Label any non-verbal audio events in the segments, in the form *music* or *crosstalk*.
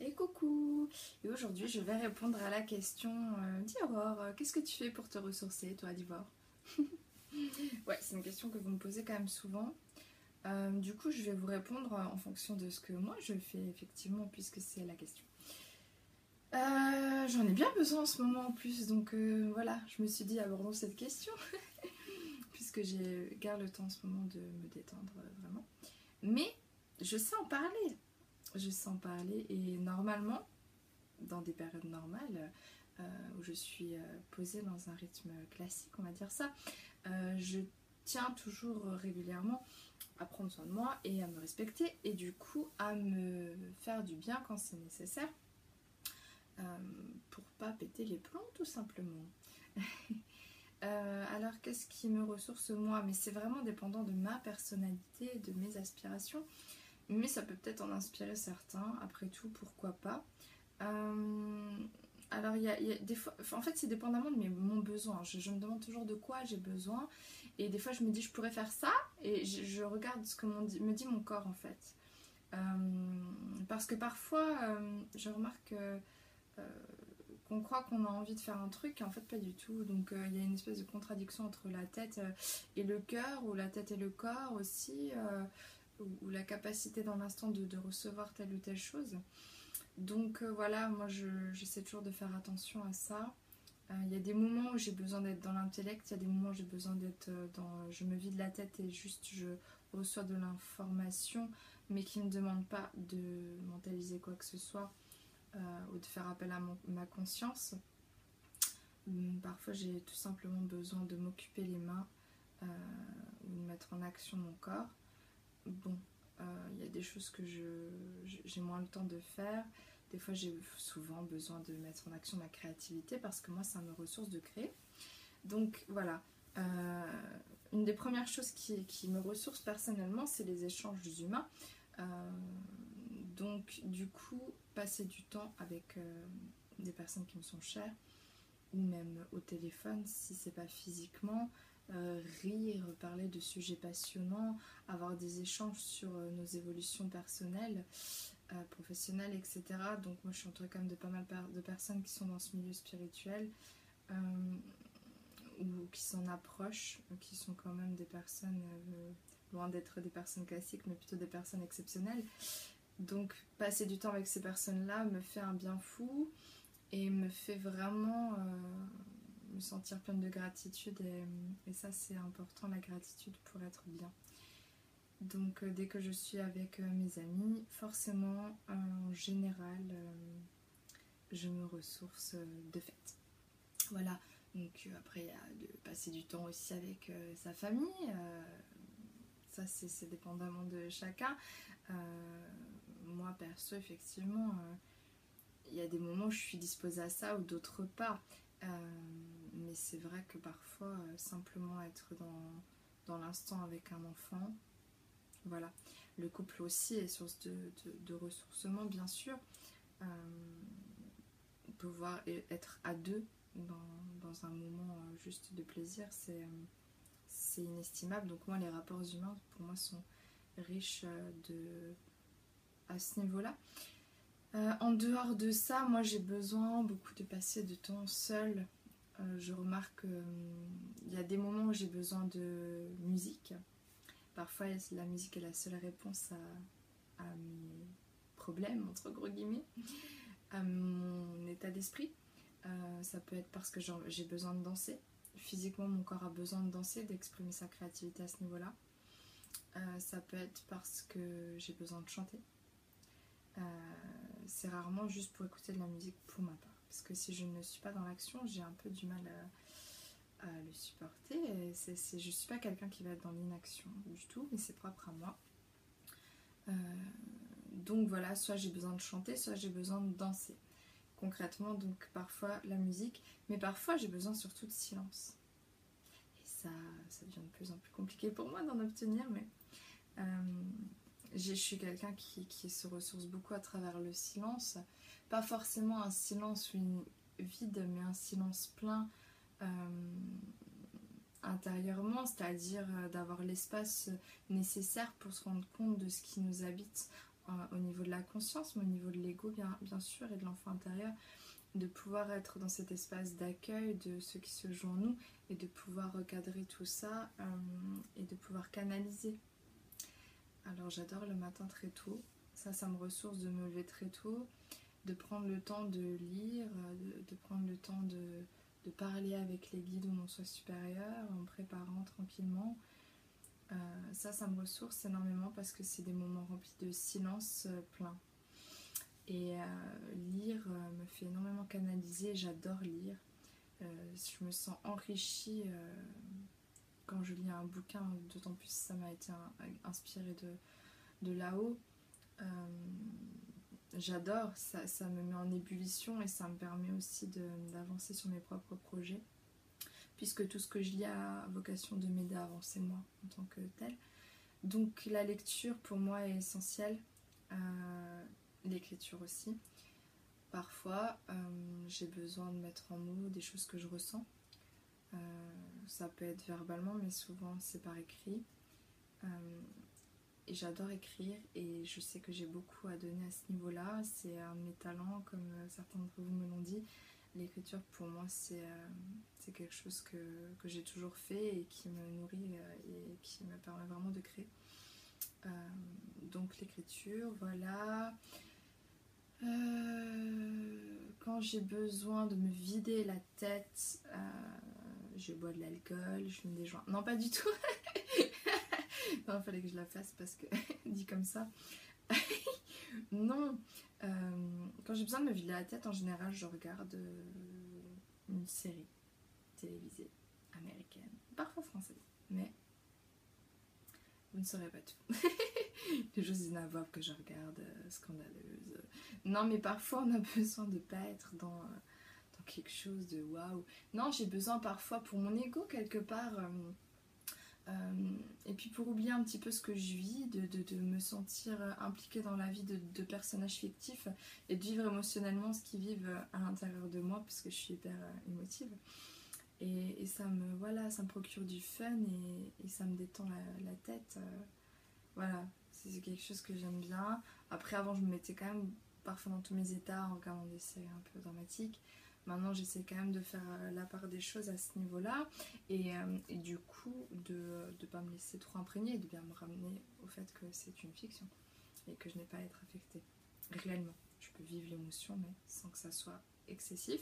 Et coucou Et aujourd'hui je vais répondre à la question euh, Dis Aurore, euh, qu'est-ce que tu fais pour te ressourcer toi d'Ivor *laughs* Ouais, c'est une question que vous me posez quand même souvent. Euh, du coup je vais vous répondre en fonction de ce que moi je fais effectivement puisque c'est la question. J'en ai bien besoin en ce moment en plus donc voilà, je me suis dit abordons cette question *laughs* puisque j'ai garde le temps en ce moment de me détendre vraiment. Mais je sais en parler je sens parler et normalement, dans des périodes normales, euh, où je suis euh, posée dans un rythme classique, on va dire ça, euh, je tiens toujours régulièrement à prendre soin de moi et à me respecter et du coup à me faire du bien quand c'est nécessaire pour pas péter les plombs tout simplement. *laughs* alors qu'est-ce qui me ressource moi? Mais c'est vraiment dépendant de ma personnalité, de mes aspirations mais ça peut peut-être en inspirer certains, après tout, pourquoi pas. Euh, alors, il y, a, des fois, en fait, c'est dépendamment de mes, mon besoin. Je, me demande toujours de quoi j'ai besoin, et des fois, je me dis, je pourrais faire ça, et je, regarde ce que me dit mon corps, en fait. Euh, parce que parfois, euh, je remarque qu'on croit qu'on a envie de faire un truc, et en fait, pas du tout. Donc, il y a une espèce de contradiction entre la tête et le cœur, ou la tête et le corps aussi ou, la capacité dans l'instant de, recevoir telle ou telle chose. Donc euh, voilà, moi j'essaie toujours de faire attention à ça. Euh, il y a des moments où j'ai besoin d'être dans l'intellect, il y a des moments où j'ai besoin d'être euh, dans... Je me vide la tête et juste je reçois de l'information, mais qui ne demande pas de mentaliser quoi que ce soit ou de faire appel à ma conscience. Hum, parfois j'ai tout simplement besoin de m'occuper les mains ou de mettre en action mon corps bon, il euh, y a des choses que j'ai moins le temps de faire. Des fois, j'ai souvent besoin de mettre en action ma créativité parce que moi, ça me ressource de créer. Donc voilà, euh, une des premières choses qui, me ressource personnellement, c'est les échanges humains. Euh, donc du coup, passer du temps avec des personnes qui me sont chères ou même au téléphone si c'est pas physiquement, euh, rire, parler de sujets passionnants, avoir des échanges sur euh, nos évolutions personnelles, euh, professionnelles, etc. Donc moi je suis entourée quand même de pas mal de personnes qui sont dans ce milieu spirituel ou qui s'en approchent, qui sont quand même des personnes, loin d'être des personnes classiques, mais plutôt des personnes exceptionnelles. Donc passer du temps avec ces personnes-là me fait un bien fou et me fait vraiment me sentir pleine de gratitude et, ça c'est important la gratitude pour être bien. Donc euh, dès que je suis avec euh, mes amis, forcément en général je me ressource de fait. Voilà, donc après il y a de passer du temps aussi avec sa famille, ça c'est dépendamment de chacun. moi perso effectivement il y a des moments où je suis disposée à ça ou d'autres pas. Euh, mais c'est vrai que parfois, euh, simplement être dans, dans l'instant avec un enfant, voilà. Le couple aussi est source de, de, ressourcement, bien sûr. Euh, pouvoir être à deux dans, dans un moment juste de plaisir, c'est inestimable. Donc moi, les rapports humains, pour moi, sont riches de, à ce niveau-là. Euh, en dehors de ça, moi j'ai besoin beaucoup de passer de temps seul. Euh, je remarque qu'il euh, y a des moments où j'ai besoin de musique. Parfois la musique est la seule réponse à, mes problèmes, entre gros guillemets, à mon état d'esprit. ça peut être parce que j'ai besoin de danser. Physiquement, mon corps a besoin de danser, d'exprimer sa créativité à ce niveau-là. ça peut être parce que j'ai besoin de chanter c'est rarement juste pour écouter de la musique pour ma part. Parce que si je ne suis pas dans l'action, j'ai un peu du mal à, le supporter. Je ne suis pas quelqu'un qui va être dans l'inaction du tout, mais c'est propre à moi. Euh, donc voilà, soit j'ai besoin de chanter, soit j'ai besoin de danser. Concrètement, donc parfois la musique, mais parfois j'ai besoin surtout de silence. Et ça, ça devient de plus en plus compliqué pour moi d'en obtenir, mais euh, je suis quelqu'un qui, se ressource beaucoup à travers le silence. Pas forcément un silence vide, mais un silence plein euh, intérieurement, c'est-à-dire euh, d'avoir l'espace nécessaire pour se rendre compte de ce qui nous habite au niveau de la conscience, mais au niveau de l'ego, bien, sûr, et de l'enfant intérieur, de pouvoir être dans cet espace d'accueil de ce qui se joue en nous et de pouvoir recadrer tout ça euh, et de pouvoir canaliser. Alors j'adore le matin très tôt, ça, ça me ressource de me lever très tôt, de prendre le temps de lire, de, prendre le temps de, parler avec les guides ou mon soi supérieur en préparant tranquillement. Euh, ça, ça me ressource énormément parce que c'est des moments remplis de silence euh, plein. Et euh, lire me fait énormément canaliser, j'adore lire. je me sens enrichie quand je lis un bouquin, d'autant plus ça m'a été inspiré de, là-haut. j'adore, ça, me met en ébullition et ça me permet aussi d'avancer sur mes propres projets puisque tout ce que je lis a vocation de m'aider à avancer moi en tant que tel. Donc la lecture pour moi est essentielle, euh, l'écriture aussi. Parfois euh, j'ai besoin de mettre en mots des choses que je ressens. Euh, ça peut être verbalement mais souvent c'est par écrit. et j'adore écrire et je sais que j'ai beaucoup à donner à ce niveau-là. C'est un de mes talents comme certains d'entre vous me l'ont dit l'écriture pour moi c'est euh, quelque chose que, j'ai toujours fait et qui me nourrit euh, et qui me permet vraiment de créer. Euh, donc l'écriture, voilà. quand j'ai besoin de me vider la tête, je bois de l'alcool, je fume des. Non, pas du tout. *laughs* non, il fallait que je la fasse parce que *laughs* dit comme ça. *laughs* non, quand j'ai besoin de me vider la tête, en général, je regarde une série télévisée américaine, parfois française, mais vous ne saurez pas tout. Les choses inavoyables que je regarde, euh, scandaleuses. Non, mais parfois on a besoin de pas être dans, euh, dans quelque chose de waouh. Non, j'ai besoin parfois pour mon ego quelque part. Euh, et puis pour oublier un petit peu ce que je vis, de, me sentir impliquée dans la vie de, personnages fictifs et de vivre émotionnellement ce qu'ils vivent à l'intérieur de moi parce que je suis hyper émotive. Et, ça me voilà, ça me procure du fun et, ça me détend la, tête. Euh, voilà, c'est quelque chose que j'aime bien. Après avant je me mettais quand même parfois dans tous mes états en regardant des séries un peu dramatiques. Maintenant, j'essaie quand même de faire euh, la part des choses à ce niveau-là et, euh, du coup de ne pas me laisser trop imprégner et de bien me ramener au fait que c'est une fiction et que je n'ai pas à être affectée réellement. Je peux vivre l'émotion mais sans que ça soit excessif.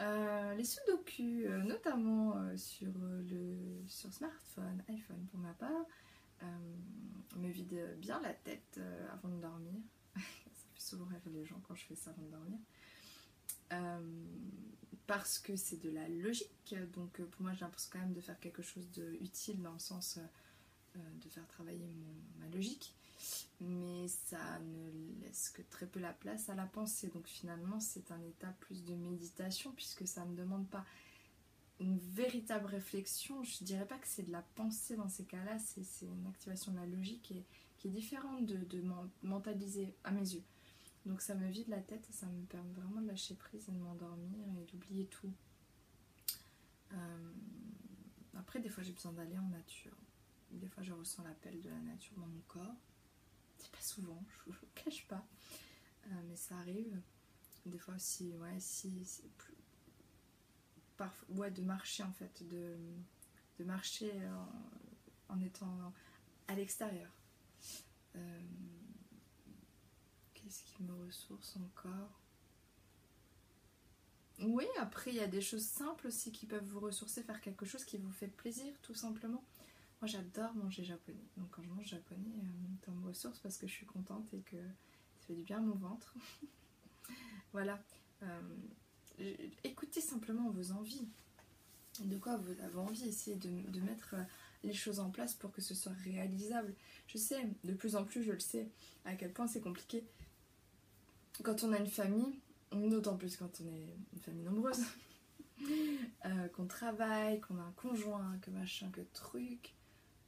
Euh, les sudoku, notamment sur le sur smartphone, iPhone pour ma part, me vide bien la tête avant de dormir. *laughs* ça fait souvent rire les gens quand je fais ça avant de dormir. Euh, parce que c'est de la logique. Donc euh, pour moi, j'ai l'impression quand même de faire quelque chose d'utile dans le sens euh, de faire travailler ma logique. Mais ça ne laisse que très peu la place à la pensée. Donc finalement, c'est un état plus de méditation puisque ça ne demande pas une véritable réflexion. Je dirais pas que c'est de la pensée dans ces cas-là, c'est une activation de la logique qui est différente de mentaliser à mes yeux. Donc ça me vide la tête et ça me permet vraiment de lâcher prise et de m'endormir et d'oublier tout. Euh, après, des fois, j'ai besoin d'aller en nature. Des fois, je ressens l'appel de la nature dans mon corps. C'est pas souvent, *laughs* je vous cache pas. Euh, mais ça arrive. Des fois aussi, ouais, si, plus. Ouais, de marcher en fait, de, de marcher en, étant à l'extérieur. Euh, ce qui me ressource encore? Oui, après, il y a des choses simples aussi qui peuvent vous ressourcer, faire quelque chose qui vous fait plaisir, tout simplement. Moi, j'adore manger japonais. Donc, quand je mange japonais, euh, ça me ressource parce que je suis contente et que ça fait du bien à mon ventre. *laughs* voilà. Euh, écoutez simplement vos envies. De quoi vous avez envie? Essayez de, de mettre euh, les choses en place pour que ce soit réalisable. Je sais, de plus en plus, je le sais, à quel point c'est compliqué quand on a une famille, d'autant plus quand on est une famille nombreuse, *laughs* euh, qu'on travaille, qu'on a un conjoint, que machin, que truc,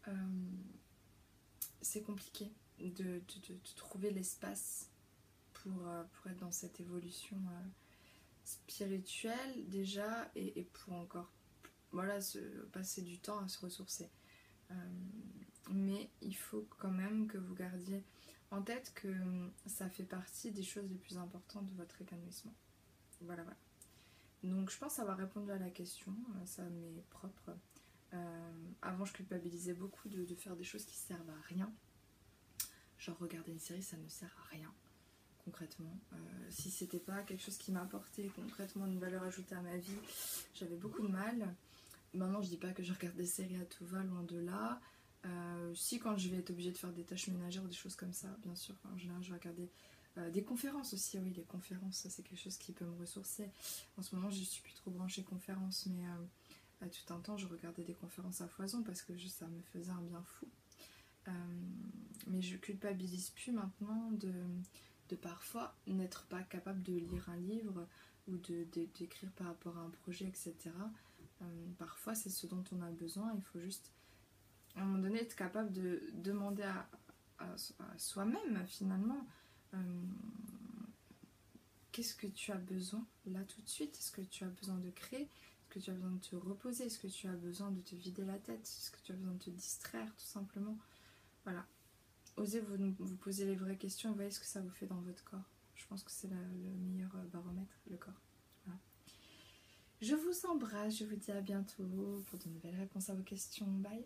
euh, c'est compliqué de, trouver l'espace pour, euh, pour, être dans cette évolution spirituelle déjà et, pour encore voilà, se, passer du temps à se ressourcer. mais il faut quand même que vous gardiez en tête que ça fait partie des choses les plus importantes de votre épanouissement. Voilà, voilà. Donc je pense avoir répondu à la question, ça m'est propre. Euh, avant, je culpabilisais beaucoup de, faire des choses qui servent à rien. Genre regarder une série, ça ne sert à rien concrètement. Euh, si c'était pas quelque chose qui m'apportait concrètement une valeur ajoutée à ma vie, j'avais beaucoup de mal. Maintenant, je dis pas que je regarde des séries à tout va, loin de là. Euh, si quand je vais être obligée de faire des tâches ménagères ou des choses comme ça, bien sûr, en général, je vais regarder des conférences aussi. Oui, les conférences, c'est quelque chose qui peut me ressourcer. En ce moment, je suis plus trop branchée conférences, mais à tout un temps, je regardais des conférences à foison parce que ça me faisait un bien fou. Euh, mais je culpabilise plus maintenant de, parfois n'être pas capable de lire un livre ou d'écrire par rapport à un projet, etc. Euh, parfois, c'est ce dont on a besoin. Il faut juste, à un moment donné, être capable de demander à, soi-même, finalement, euh, qu'est-ce que tu as besoin là tout de suite? Est-ce que tu as besoin de créer? Est-ce que tu as besoin de te reposer? Est-ce que tu as besoin de te vider la tête? Est-ce que tu as besoin de te distraire tout simplement? Voilà. Osez vous, vous poser les vraies questions et voyez ce que ça vous fait dans votre corps. Je pense que c'est le meilleur euh, baromètre, le corps. Je vous embrasse, je vous dis à bientôt pour de nouvelles réponses à vos questions. Bye